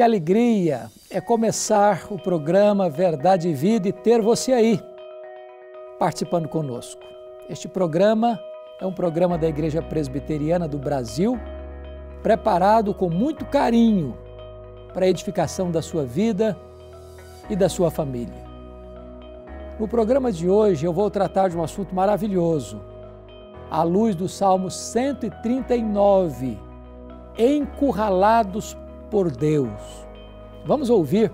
Que alegria é começar o programa Verdade e Vida e ter você aí participando conosco. Este programa é um programa da Igreja Presbiteriana do Brasil, preparado com muito carinho para a edificação da sua vida e da sua família. No programa de hoje eu vou tratar de um assunto maravilhoso, à luz do Salmo 139, encurralados por Deus. Vamos ouvir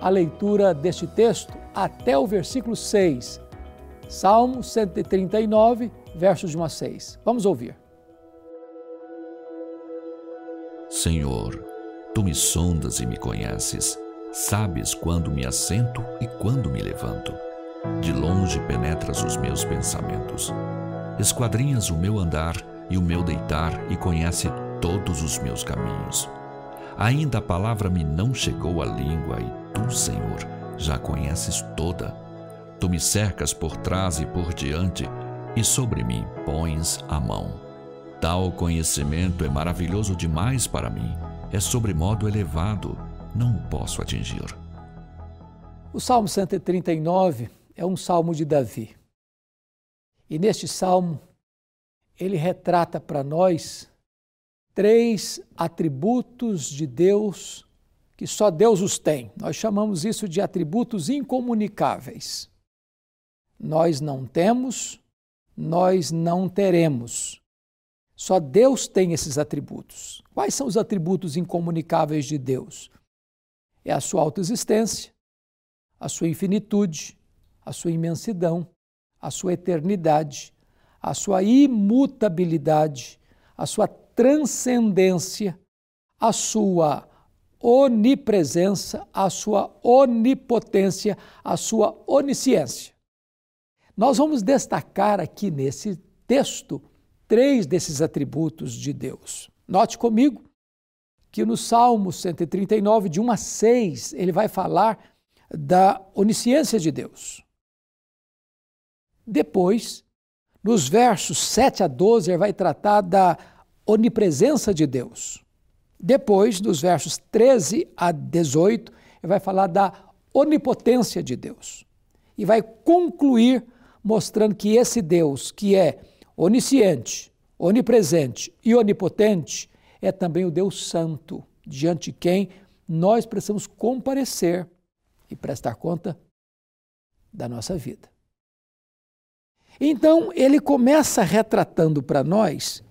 a leitura deste texto até o versículo 6. Salmo 139, versos de 1 a 6. Vamos ouvir. Senhor, tu me sondas e me conheces. Sabes quando me assento e quando me levanto. De longe penetras os meus pensamentos. Esquadrinhas o meu andar e o meu deitar e conhece todos os meus caminhos. Ainda a palavra me não chegou à língua e tu, Senhor, já conheces toda. Tu me cercas por trás e por diante e sobre mim pões a mão. Tal conhecimento é maravilhoso demais para mim, é sobremodo elevado, não o posso atingir. O Salmo 139 é um salmo de Davi. E neste salmo, ele retrata para nós três atributos de Deus que só Deus os tem. Nós chamamos isso de atributos incomunicáveis. Nós não temos, nós não teremos. Só Deus tem esses atributos. Quais são os atributos incomunicáveis de Deus? É a sua autoexistência, a sua infinitude, a sua imensidão, a sua eternidade, a sua imutabilidade, a sua transcendência, a sua onipresença, a sua onipotência, a sua onisciência. Nós vamos destacar aqui nesse texto três desses atributos de Deus. Note comigo que no Salmo 139, de 1 a 6, ele vai falar da onisciência de Deus. Depois, nos versos 7 a 12, ele vai tratar da onipresença de Deus. Depois, dos versos 13 a 18, ele vai falar da onipotência de Deus. E vai concluir mostrando que esse Deus, que é onisciente, onipresente e onipotente, é também o Deus Santo, diante de quem nós precisamos comparecer e prestar conta da nossa vida. Então, ele começa retratando para nós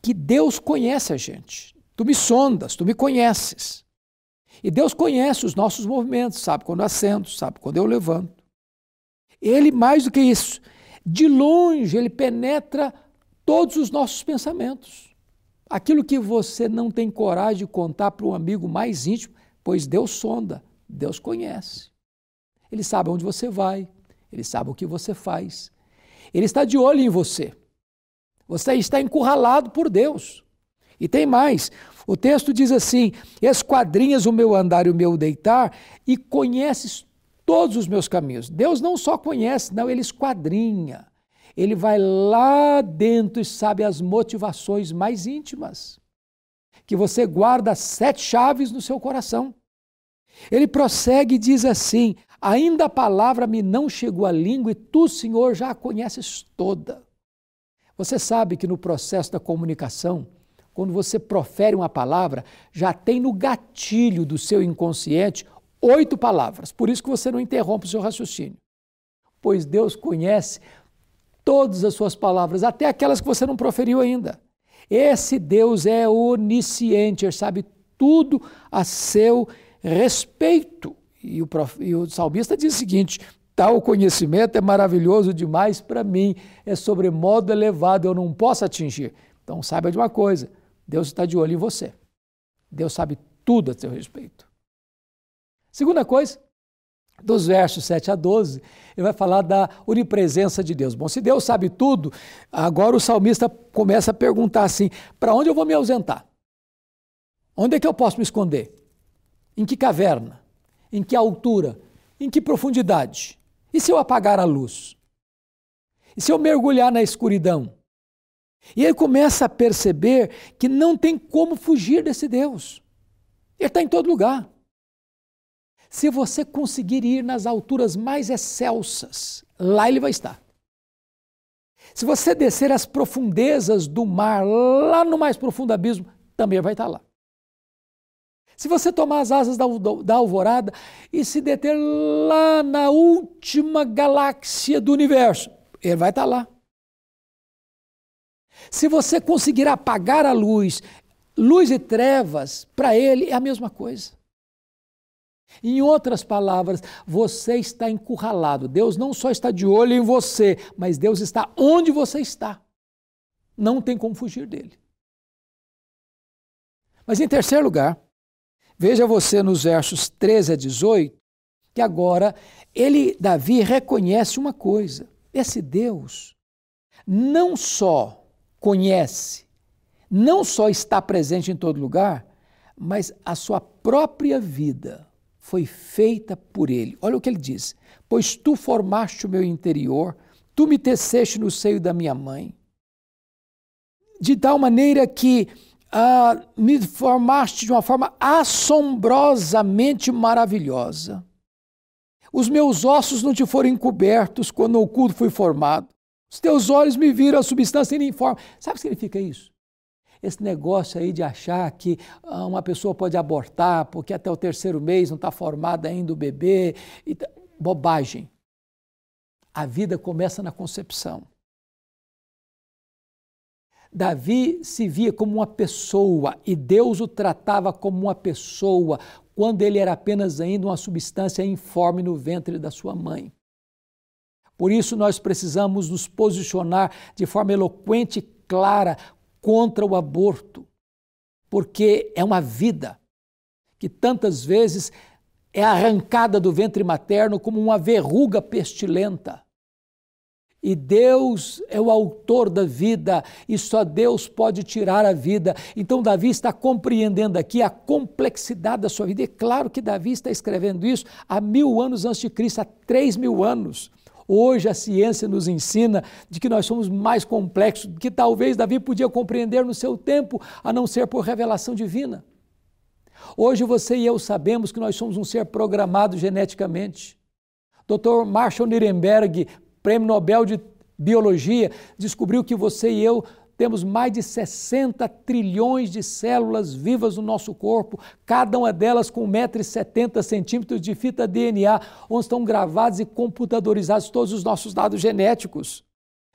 que Deus conhece a gente. Tu me sondas, tu me conheces. E Deus conhece os nossos movimentos, sabe quando eu assento, sabe quando eu levanto. Ele, mais do que isso, de longe, ele penetra todos os nossos pensamentos. Aquilo que você não tem coragem de contar para um amigo mais íntimo, pois Deus sonda, Deus conhece. Ele sabe onde você vai, ele sabe o que você faz. Ele está de olho em você. Você está encurralado por Deus. E tem mais. O texto diz assim: Esquadrinhas o meu andar e o meu deitar, e conheces todos os meus caminhos. Deus não só conhece, não, ele esquadrinha. Ele vai lá dentro e sabe as motivações mais íntimas. Que você guarda sete chaves no seu coração. Ele prossegue e diz assim: Ainda a palavra me não chegou à língua, e tu, Senhor, já a conheces toda. Você sabe que no processo da comunicação, quando você profere uma palavra, já tem no gatilho do seu inconsciente oito palavras. Por isso que você não interrompe o seu raciocínio. Pois Deus conhece todas as suas palavras, até aquelas que você não proferiu ainda. Esse Deus é onisciente, ele sabe tudo a seu respeito. E o, prof... e o salmista diz o seguinte: Tal conhecimento é maravilhoso demais para mim, é sobremodo elevado, eu não posso atingir. Então saiba de uma coisa: Deus está de olho em você. Deus sabe tudo a seu respeito. Segunda coisa, dos versos 7 a 12, ele vai falar da onipresença de Deus. Bom, se Deus sabe tudo, agora o salmista começa a perguntar assim: para onde eu vou me ausentar? Onde é que eu posso me esconder? Em que caverna? Em que altura? Em que profundidade? E se eu apagar a luz? E se eu mergulhar na escuridão? E ele começa a perceber que não tem como fugir desse Deus. Ele está em todo lugar. Se você conseguir ir nas alturas mais excelsas, lá ele vai estar. Se você descer as profundezas do mar, lá no mais profundo abismo, também vai estar lá. Se você tomar as asas da, da alvorada e se deter lá na última galáxia do universo, ele vai estar lá. Se você conseguir apagar a luz, luz e trevas, para ele é a mesma coisa. Em outras palavras, você está encurralado. Deus não só está de olho em você, mas Deus está onde você está. Não tem como fugir dele. Mas em terceiro lugar, veja você nos versos 13 a 18, que agora ele, Davi, reconhece uma coisa: esse Deus não só conhece, não só está presente em todo lugar, mas a sua própria vida foi feita por ele. Olha o que ele diz: Pois tu formaste o meu interior, tu me teceste no seio da minha mãe, de tal maneira que ah, me formaste de uma forma assombrosamente maravilhosa. Os meus ossos não te foram encobertos quando o oculto fui formado. Os teus olhos me viram a substância informe. Sabe o que significa isso? esse negócio aí de achar que ah, uma pessoa pode abortar porque até o terceiro mês não está formado ainda o bebê. Bobagem. A vida começa na concepção. Davi se via como uma pessoa e Deus o tratava como uma pessoa quando ele era apenas ainda uma substância informe no ventre da sua mãe. Por isso, nós precisamos nos posicionar de forma eloquente e clara contra o aborto, porque é uma vida que tantas vezes é arrancada do ventre materno como uma verruga pestilenta. E Deus é o autor da vida e só Deus pode tirar a vida. Então, Davi está compreendendo aqui a complexidade da sua vida. E é claro que Davi está escrevendo isso há mil anos antes de Cristo, há três mil anos. Hoje a ciência nos ensina de que nós somos mais complexos do que talvez Davi podia compreender no seu tempo, a não ser por revelação divina. Hoje você e eu sabemos que nós somos um ser programado geneticamente. Dr. Marshall Nirenberg, prêmio Nobel de Biologia, descobriu que você e eu temos mais de 60 trilhões de células vivas no nosso corpo, cada uma delas com 1,70m de fita DNA, onde estão gravados e computadorizados todos os nossos dados genéticos.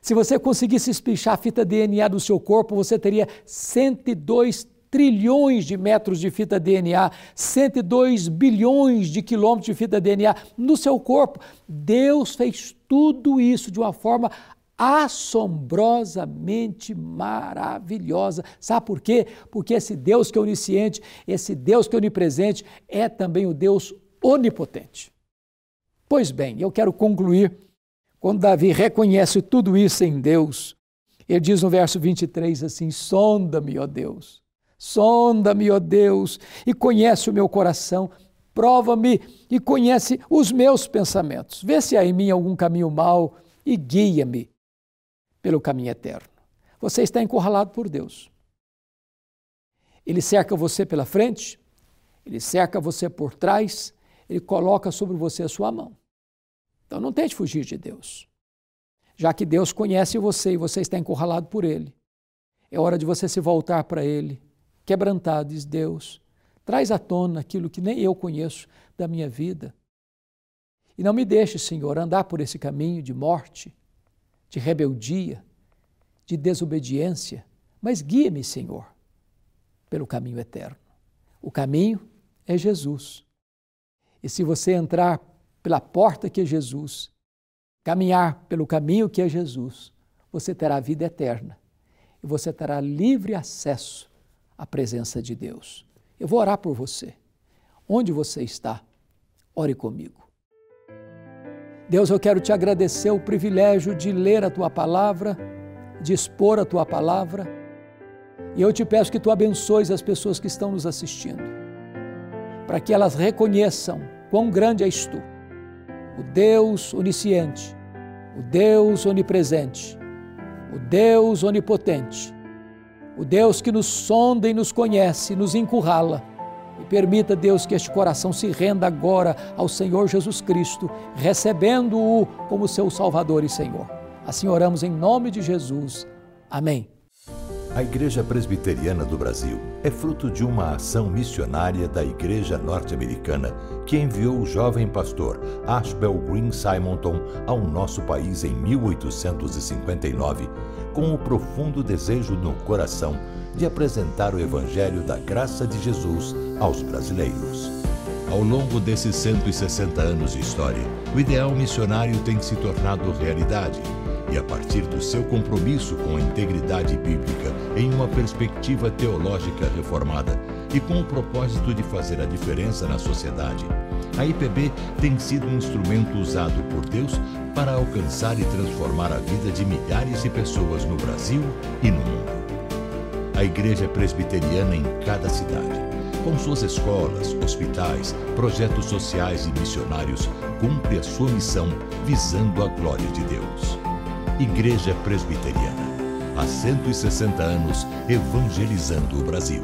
Se você conseguisse espichar a fita DNA do seu corpo, você teria 102 trilhões de metros de fita DNA, 102 bilhões de quilômetros de fita DNA no seu corpo. Deus fez tudo isso de uma forma assombrosamente maravilhosa. Sabe por quê? Porque esse Deus que é onisciente, esse Deus que é onipresente, é também o Deus onipotente. Pois bem, eu quero concluir. Quando Davi reconhece tudo isso em Deus, ele diz no verso 23 assim: Sonda-me, ó Deus, sonda-me, ó Deus, e conhece o meu coração, prova-me e conhece os meus pensamentos. Vê se há em mim algum caminho mau e guia-me pelo caminho eterno. Você está encurralado por Deus. Ele cerca você pela frente, ele cerca você por trás, ele coloca sobre você a sua mão. Então não tente fugir de Deus. Já que Deus conhece você e você está encurralado por ele, é hora de você se voltar para ele, quebrantado, diz Deus, traz à tona aquilo que nem eu conheço da minha vida. E não me deixe, Senhor, andar por esse caminho de morte, de rebeldia, de desobediência, mas guia-me, Senhor, pelo caminho eterno. O caminho é Jesus. E se você entrar pela porta que é Jesus, caminhar pelo caminho que é Jesus, você terá vida eterna e você terá livre acesso à presença de Deus. Eu vou orar por você. Onde você está? Ore comigo. Deus, eu quero te agradecer o privilégio de ler a tua palavra, de expor a tua palavra. E eu te peço que tu abençoes as pessoas que estão nos assistindo, para que elas reconheçam quão grande és tu, o Deus onisciente, o Deus onipresente, o Deus onipotente, o Deus que nos sonda e nos conhece, nos encurrala, E permita, Deus, que este coração se renda agora ao Senhor Jesus Cristo, recebendo-o como seu Salvador e Senhor. Assim oramos em nome de Jesus. Amém. A Igreja Presbiteriana do Brasil é fruto de uma ação missionária da Igreja Norte-Americana que enviou o jovem pastor Ashbel Green Simonton ao nosso país em 1859, com o profundo desejo no coração de apresentar o Evangelho da graça de Jesus aos brasileiros. Ao longo desses 160 anos de história, o ideal missionário tem se tornado realidade e a partir do seu compromisso com a integridade bíblica em uma perspectiva teológica reformada e com o propósito de fazer a diferença na sociedade, a IPB tem sido um instrumento usado por Deus para alcançar e transformar a vida de milhares de pessoas no Brasil e no mundo. A Igreja Presbiteriana em cada cidade, com suas escolas, hospitais, projetos sociais e missionários, cumpre a sua missão visando a glória de Deus. Igreja Presbiteriana. Há 160 anos evangelizando o Brasil.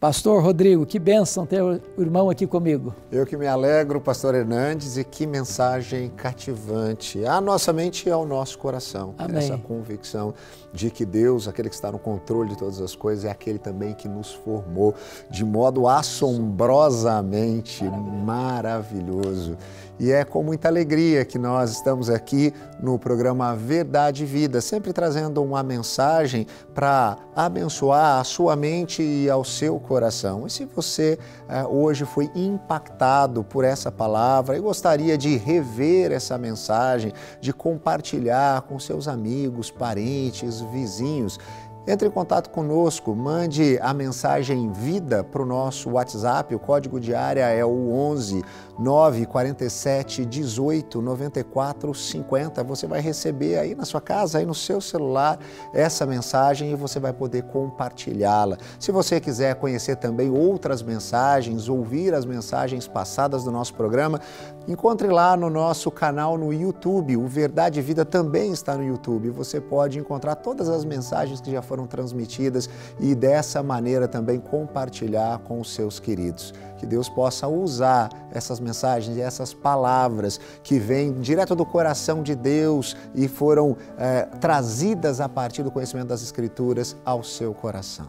Pastor Rodrigo, que bênção ter o irmão aqui comigo. Eu que me alegro, Pastor Hernandes, e que mensagem cativante à nossa mente e ao nosso coração. Amém. Essa convicção de que Deus, aquele que está no controle de todas as coisas, é aquele também que nos formou de modo assombrosamente maravilhoso. E é com muita alegria que nós estamos aqui no programa Verdade e Vida, sempre trazendo uma mensagem para abençoar a sua mente e ao seu coração. E se você eh, hoje foi impactado por essa palavra e gostaria de rever essa mensagem, de compartilhar com seus amigos, parentes, vizinhos, entre em contato conosco, mande a mensagem vida para o nosso WhatsApp, o código de área é o 11 947 18 94 50. Você vai receber aí na sua casa, aí no seu celular, essa mensagem e você vai poder compartilhá-la. Se você quiser conhecer também outras mensagens, ouvir as mensagens passadas do nosso programa, encontre lá no nosso canal no YouTube. O Verdade e Vida também está no YouTube. Você pode encontrar todas as mensagens que já foram transmitidas e dessa maneira também compartilhar com os seus queridos que Deus possa usar essas mensagens e essas palavras que vêm direto do coração de Deus e foram é, trazidas a partir do conhecimento das Escrituras ao seu coração.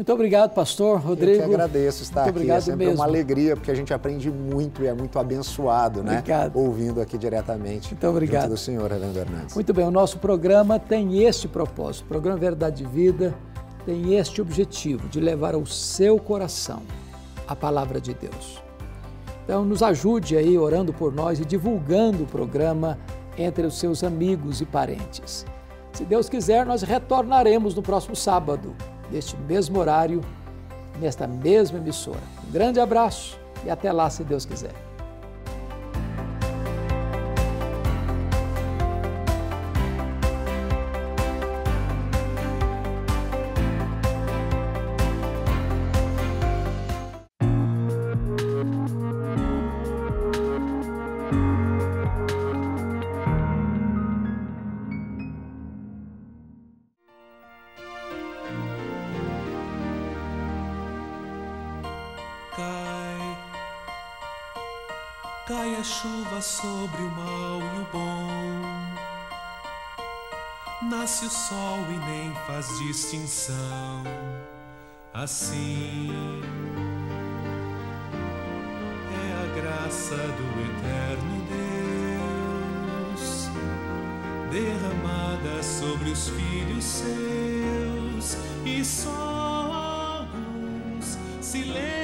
Muito obrigado, pastor Rodrigo. Eu que agradeço estar muito aqui. Obrigado é sempre mesmo. uma alegria, porque a gente aprende muito e é muito abençoado, né? Obrigado. Ouvindo aqui diretamente. Muito obrigado. Do senhor, Reverendo Hernandes. Muito bem, o nosso programa tem este propósito. O programa Verdade de Vida tem este objetivo de levar ao seu coração a palavra de Deus. Então, nos ajude aí orando por nós e divulgando o programa entre os seus amigos e parentes. Se Deus quiser, nós retornaremos no próximo sábado, neste mesmo horário, nesta mesma emissora. Um grande abraço e até lá, se Deus quiser. Cai a chuva sobre o mal e o bom. Nasce o sol e nem faz distinção. Assim é a graça do eterno Deus derramada sobre os filhos seus e só alguns se lembram